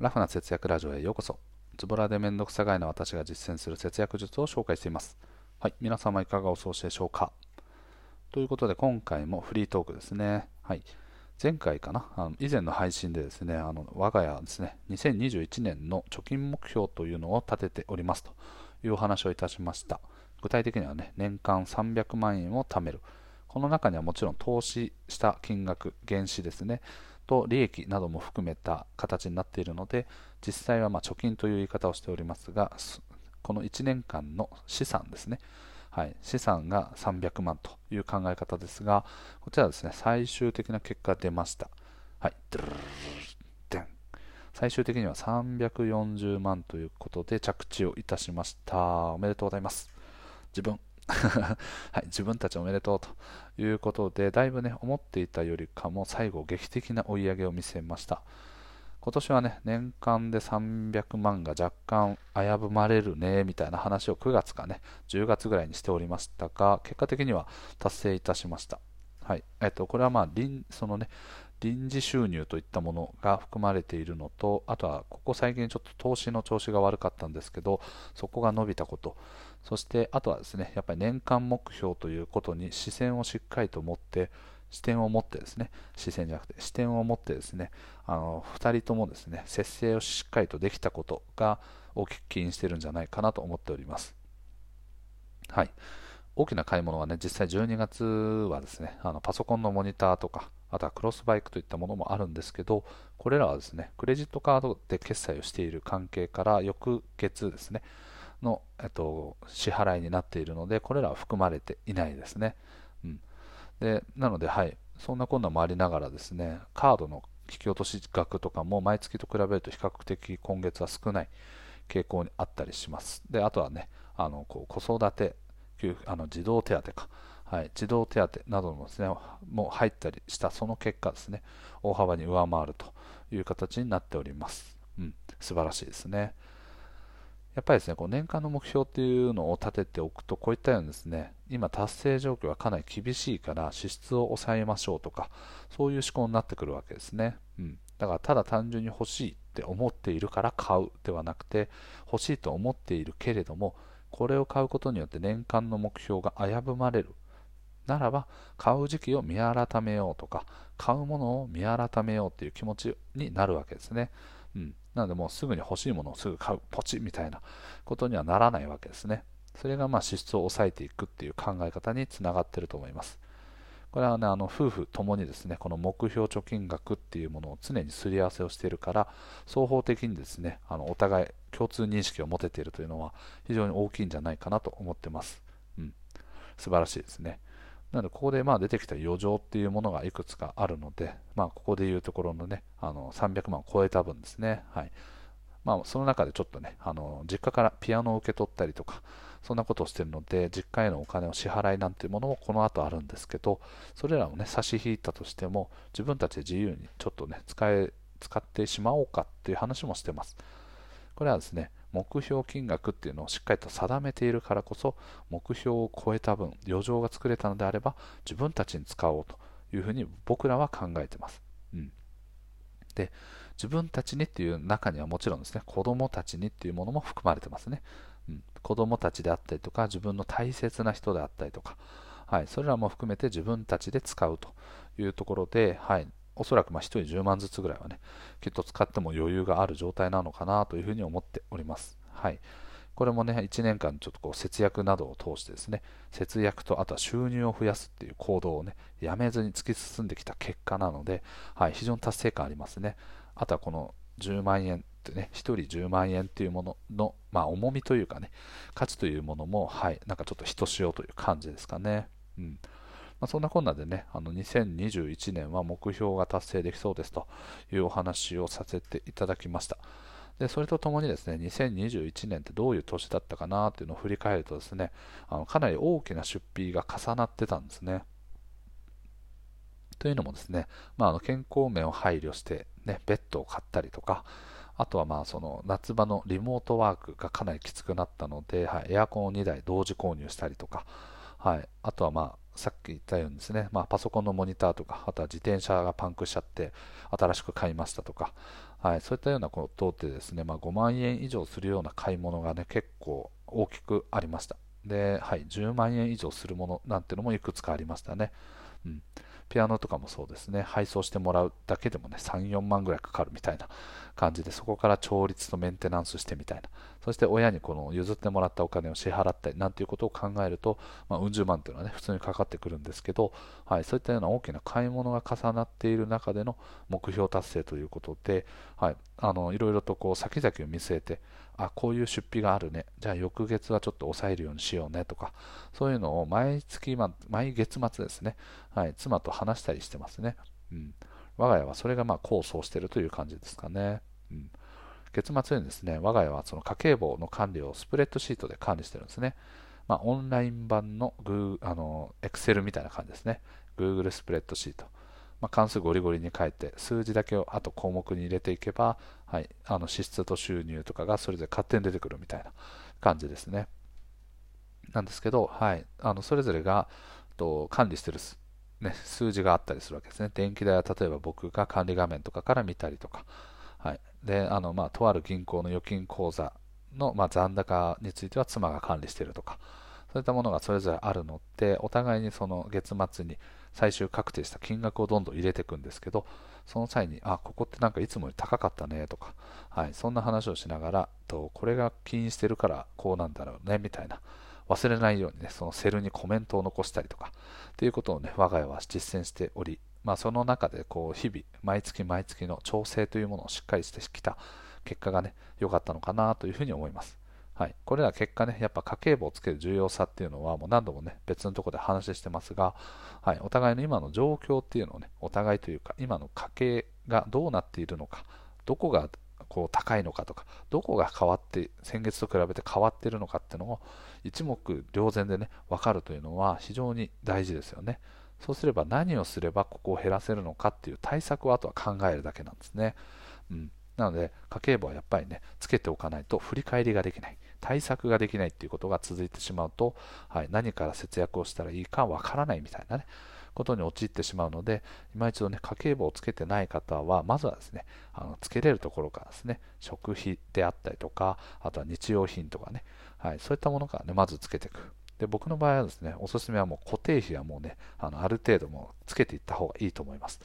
ラフな節約ラジオへようこそ。ズボラでめんどくさがいな私が実践する節約術を紹介しています。はい、皆様いかがお過ごしでしょうか。ということで今回もフリートークですね。はい。前回かな、あの以前の配信でですね、あの我が家はですね、2021年の貯金目標というのを立てておりますというお話をいたしました。具体的にはね、年間300万円を貯める。この中にはもちろん投資した金額、原資ですね、と利益なども含めた形になっているので、実際はま貯金という言い方をしておりますが、この1年間の資産ですね、はい、資産が300万という考え方ですが、こちらですね、最終的な結果が出ました。はい、最終的には340万ということで着地をいたしました。おめでとうございます。自分 はい、自分たちおめでとうということで、だいぶね、思っていたよりかも最後、劇的な追い上げを見せました。今年はね、年間で300万が若干危ぶまれるね、みたいな話を9月かね、10月ぐらいにしておりましたが、結果的には達成いたしました。はい。えっと、これはまあ、そのね、臨時収入といったものが含まれているのと、あとはここ最近ちょっと投資の調子が悪かったんですけど、そこが伸びたこと、そしてあとはですね、やっぱり年間目標ということに視線をしっかりと持って、視点を持ってですね、視線じゃなくて視点を持ってですね、あの2人ともですね、節制をしっかりとできたことが大きく起因してるんじゃないかなと思っております。はい。大きな買い物はね、実際12月はですね、あのパソコンのモニターとか、あとはクロスバイクといったものもあるんですけど、これらはですね、クレジットカードで決済をしている関係から翌月ですね、の、えっと、支払いになっているので、これらは含まれていないですね。うん、でなので、はい、そんな困難もありながらですね、カードの引き落とし額とかも毎月と比べると比較的今月は少ない傾向にあったりします。であとはね、あのこう子育てあの児童手当か、はい、児童手当などもですね、も入ったりしたその結果ですね、大幅に上回るという形になっております。うん、素晴らしいですね。やっぱりですね、こう年間の目標っていうのを立てておくと、こういったようにですね、今達成状況はかなり厳しいから支出を抑えましょうとか、そういう思考になってくるわけですね。うん。だからただ単純に欲しいって思っているから買うではなくて、欲しいと思っているけれども、これを買うことによって年間の目標が危ぶまれる。ならば、買う時期を見改めようとか、買うものを見改めようっていう気持ちになるわけですね。なので、もうすぐに欲しいものをすぐ買う、ポチみたいなことにはならないわけですね。それがまあ支出を抑えていくっていう考え方につながってると思います。これはね、あの夫婦ともにですね、この目標貯金額っていうものを常にすり合わせをしているから、双方的にですね、あのお互い共通認識を持てているというのは非常に大きいんじゃないかなと思ってます。うん。素晴らしいですね。なので、ここでまあ出てきた余剰っていうものがいくつかあるので、まあ、ここでいうところのね、あの300万を超えた分ですね。はい。まあ、その中でちょっとね、あの実家からピアノを受け取ったりとか、そんなことをしているので、実家へのお金を支払いなんていうものもこの後あるんですけど、それらをね、差し引いたとしても、自分たちで自由にちょっとね、使え、使ってしまおうかっていう話もしてます。これはですね、目標金額っていうのをしっかりと定めているからこそ、目標を超えた分、余剰が作れたのであれば、自分たちに使おうというふうに僕らは考えてます。うん。で、自分たちにっていう中にはもちろんですね、子供たちにっていうものも含まれてますね。うん、子供たちであったりとか、自分の大切な人であったりとか、はい、それらも含めて自分たちで使うというところで、はい、おそらくま1人10万ずつぐらいはね、きっと使っても余裕がある状態なのかなというふうに思っております。はい。これもね、1年間ちょっとこう節約などを通してですね、節約とあとは収入を増やすっていう行動をね、やめずに突き進んできた結果なので、はい、非常に達成感ありますね。あとはこの10万円ってね、1人10万円っていうものの、まあ、重みというかね、価値というものも、はい、なんかちょっとひとしおという感じですかね。うん。まあ、そんなこんなでね、あの2021年は目標が達成できそうですというお話をさせていただきました。でそれとともにですね、2021年ってどういう年だったかなというのを振り返るとですね、あのかなり大きな出費が重なってたんですね。というのもですね、まあ、あの健康面を配慮して、ね、ベッドを買ったりとか、あとはまあその夏場のリモートワークがかなりきつくなったので、はい、エアコンを2台同時購入したりとか、はい、あとはまあさっき言ったようにですね、まあ、パソコンのモニターとか、あとは自転車がパンクしちゃって新しく買いましたとか、はい、そういったようなことってですね、まあ、5万円以上するような買い物がね結構大きくありました。で、はい、10万円以上するものなんてのもいくつかありましたね、うん、ピアノとかもそうですね、配送してもらうだけでもね、3、4万ぐらいかかるみたいな感じで、そこから調律とメンテナンスしてみたいな、そして親にこの譲ってもらったお金を支払ったりなんていうことを考えると、まあ、うん十万というのはね、普通にかかってくるんですけど、はい、そういったような大きな買い物が重なっている中での目標達成ということで、はい、あのいろいろとこう先々を見据えて、あこういう出費があるね。じゃあ翌月はちょっと抑えるようにしようねとかそういうのを毎月、毎月末ですね、はい、妻と話したりしてますね、うん、我が家はそれがまあ構想しているという感じですかね、うん、月末にですね我が家はその家計簿の管理をスプレッドシートで管理してるんですね。まあ、オンライン版のグーあの Excel みたいな感じですね。Google スプレッドシート。まあ、関数ゴリゴリに書いて数字だけをあと項目に入れていけば、はい、あの支出と収入とかがそれぞれ勝手に出てくるみたいな感じですね。なんですけど、はい、あのそれぞれがと管理してるね、数字があったりするわけですね。電気代は例えば僕が管理画面とかから見たりとか、はい、であのまあ、とある銀行の預金口座の、まあ、残高については妻が管理しているとか、そういったものがそれぞれあるので、お互いにその月末に最終確定した金額をどんどん入れていくんですけど、その際に、あ、ここってなんかいつもより高かったねとか、はい、そんな話をしながら、とこれが起因してるからこうなんだろうねみたいな、忘れないようにね、そのセルにコメントを残したりとか、っていうことをね、我が家は実践しており、まあ、その中でこう日々、毎月毎月の調整というものをしっかりしてきた結果がね、良かったのかなというふうに思います。はい、これら結果ね、やっぱ家計簿をつける重要さっていうのは、もう何度もね、別のところで話してますが、はい、お互いの今の状況っていうのをね、お互いというか、今の家計がどうなっているのか、どこがこう高いのかとか、どこが変わって、先月と比べて変わっているのかっていうのを一目瞭然でね、分かるというのは非常に大事ですよね。そうすれば何をすればここを減らせるのかっていう対策をあとは考えるだけなんですね。うん、なので、家計簿はやっぱりね、つけておかないと振り返りができない。対策ができないっていうことが続いてしまうと、はい、何から節約をしたらいいかわからないみたいなね、ことに陥ってしまうので、今一度ね、家計簿をつけてない方は、まずはですね、あのつけれるところからですね、食費であったりとか、あとは日用品とかね、はい、そういったものからね、まずつけていく。で僕の場合はですね、おすすめはもう固定費はもうね、あのある程度もつけていった方がいいと思います。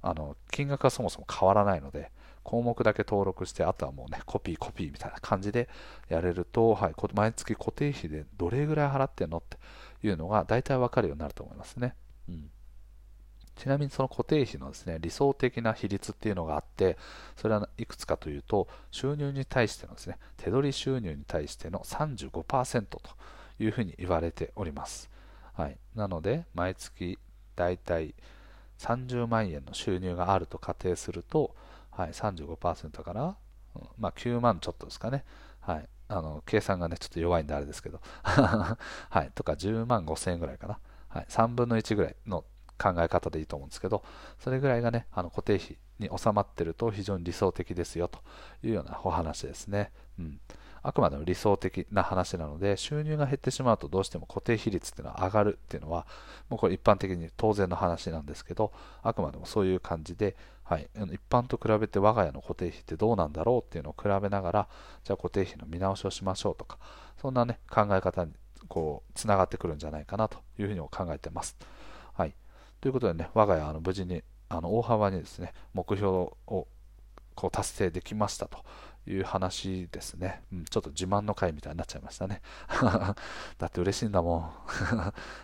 あの金額はそもそも変わらないので、項目だけ登録して、あとはもうね、コピーコピーみたいな感じでやれると、はい、毎月固定費でどれぐらい払ってんのっていうのが大体わかるようになると思いますね。うん。ちなみにその固定費のですね、理想的な比率っていうのがあって、それはいくつかというと、収入に対してのですね、手取り収入に対しての35%というふうに言われております。はい。なので、毎月だいたい30万円の収入があると仮定すると、はい、35%から、まあ、9万ちょっとですかね。はい。あの、計算がね、ちょっと弱いんであれですけど。はい。とか10万5千円ぐらいかな。はい。3分の1ぐらいの考え方でいいと思うんですけど、それぐらいがね、あの固定費に収まってると非常に理想的ですよというようなお話ですね。うん。あくまでも理想的な話なので、収入が減ってしまうとどうしても固定比率っていうのは上がるっていうのは、もうこれ一般的に当然の話なんですけど、あくまでもそういう感じで、はい、一般と比べて我が家の固定費ってどうなんだろうっていうのを比べながら、じゃあ固定費の見直しをしましょうとか、そんなね、考え方にこう、つながってくるんじゃないかなというふうに考えてます。はい。ということでね、我が家、あの無事にあの大幅にですね、目標をこう達成できましたという話ですね、うん。ちょっと自慢の回みたいになっちゃいましたね。だって嬉しいんだもん。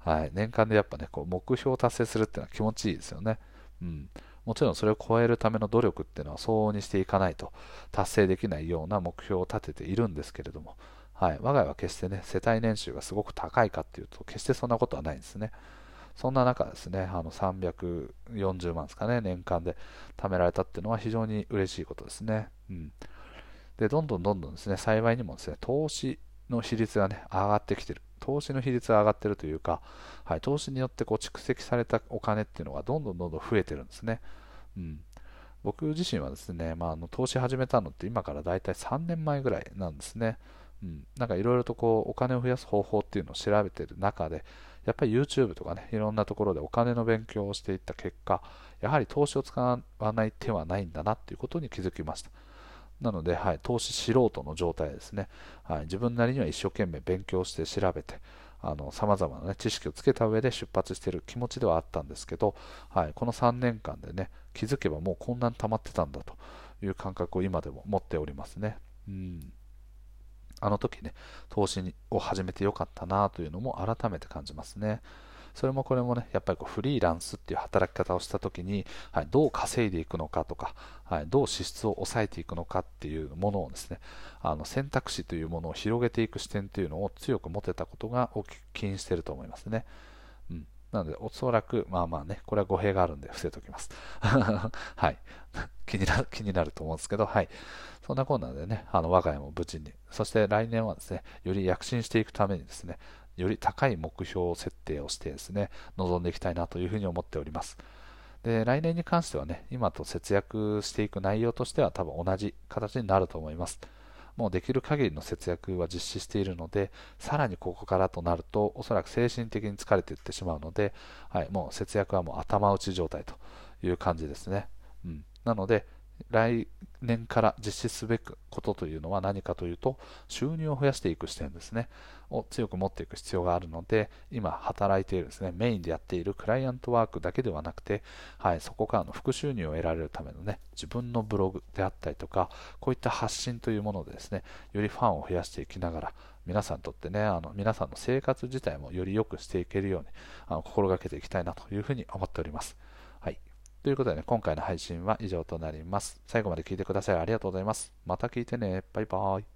はい。年間でやっぱね、こう目標を達成するっていうのは気持ちいいですよね。うん。もちろんそれを超えるための努力っていうのは相応にしていかないと達成できないような目標を立てているんですけれども、はい。我が家は決してね、世帯年収がすごく高いかっていうと、決してそんなことはないんですね。そんな中ですね、あの340万ですかね、年間で貯められたっていうのは非常に嬉しいことですね。うん。で、どんどんどんどんですね、幸いにもですね、投資の比率がね、上がってきてる。投資の比率が上がってるというか、はい、投資によってこう蓄積されたお金っていうのがどんどんどんどん増えてるんですね。うん。僕自身はですね、まあ、あの投資始めたのって今からだいたい3年前ぐらいなんですね。うん、なんかいろいろとこうお金を増やす方法っていうのを調べてる中で、やっぱり YouTube とかね、いろんなところでお金の勉強をしていった結果、やはり投資を使わない手はないんだなということに気づきました。なので、はい、投資素人の状態ですね、はい、自分なりには一生懸命勉強して調べて、さまざまな、ね、知識をつけた上で出発している気持ちではあったんですけど、はい、この3年間でね、気づけばもうこんなに溜まってたんだという感覚を今でも持っておりますね。うんあの時ね、投資を始めてよかったなというのも改めて感じますね。それもこれもね、やっぱりこうフリーランスっていう働き方をした時に、はい、どう稼いでいくのかとか、はい、どう支出を抑えていくのかっていうものをですね、あの選択肢というものを広げていく視点というのを強く持てたことが大きく起因していると思いますね。なので、おそらく、まあまあね、これは語弊があるんで伏せておきます。はい。気になる、気になると思うんですけど、はい。そんなこんなでね、あの、我が家も無事に、そして来年はですね、より躍進していくためにですね、より高い目標設定をしてですね、臨んでいきたいなというふうに思っております。で、来年に関してはね、今と節約していく内容としては多分同じ形になると思います。もうできる限りの節約は実施しているので、さらにここからとなると、おそらく精神的に疲れていってしまうので、はい、もう節約はもう頭打ち状態という感じですね。うん、なので、来年から実施すべくことというのは何かというと収入を増やしていく視点ですね。を強く持っていく必要があるので今働いているですねメインでやっているクライアントワークだけではなくて、はい、そこからの副収入を得られるためのね自分のブログであったりとかこういった発信というものでですねよりファンを増やしていきながら皆さんにとってねあの皆さんの生活自体もより良くしていけるようにあの心がけていきたいなというふうに思っております。ということでね、今回の配信は以上となります。最後まで聞いてくださいありがとうございます。また聞いてね。バイバーイ。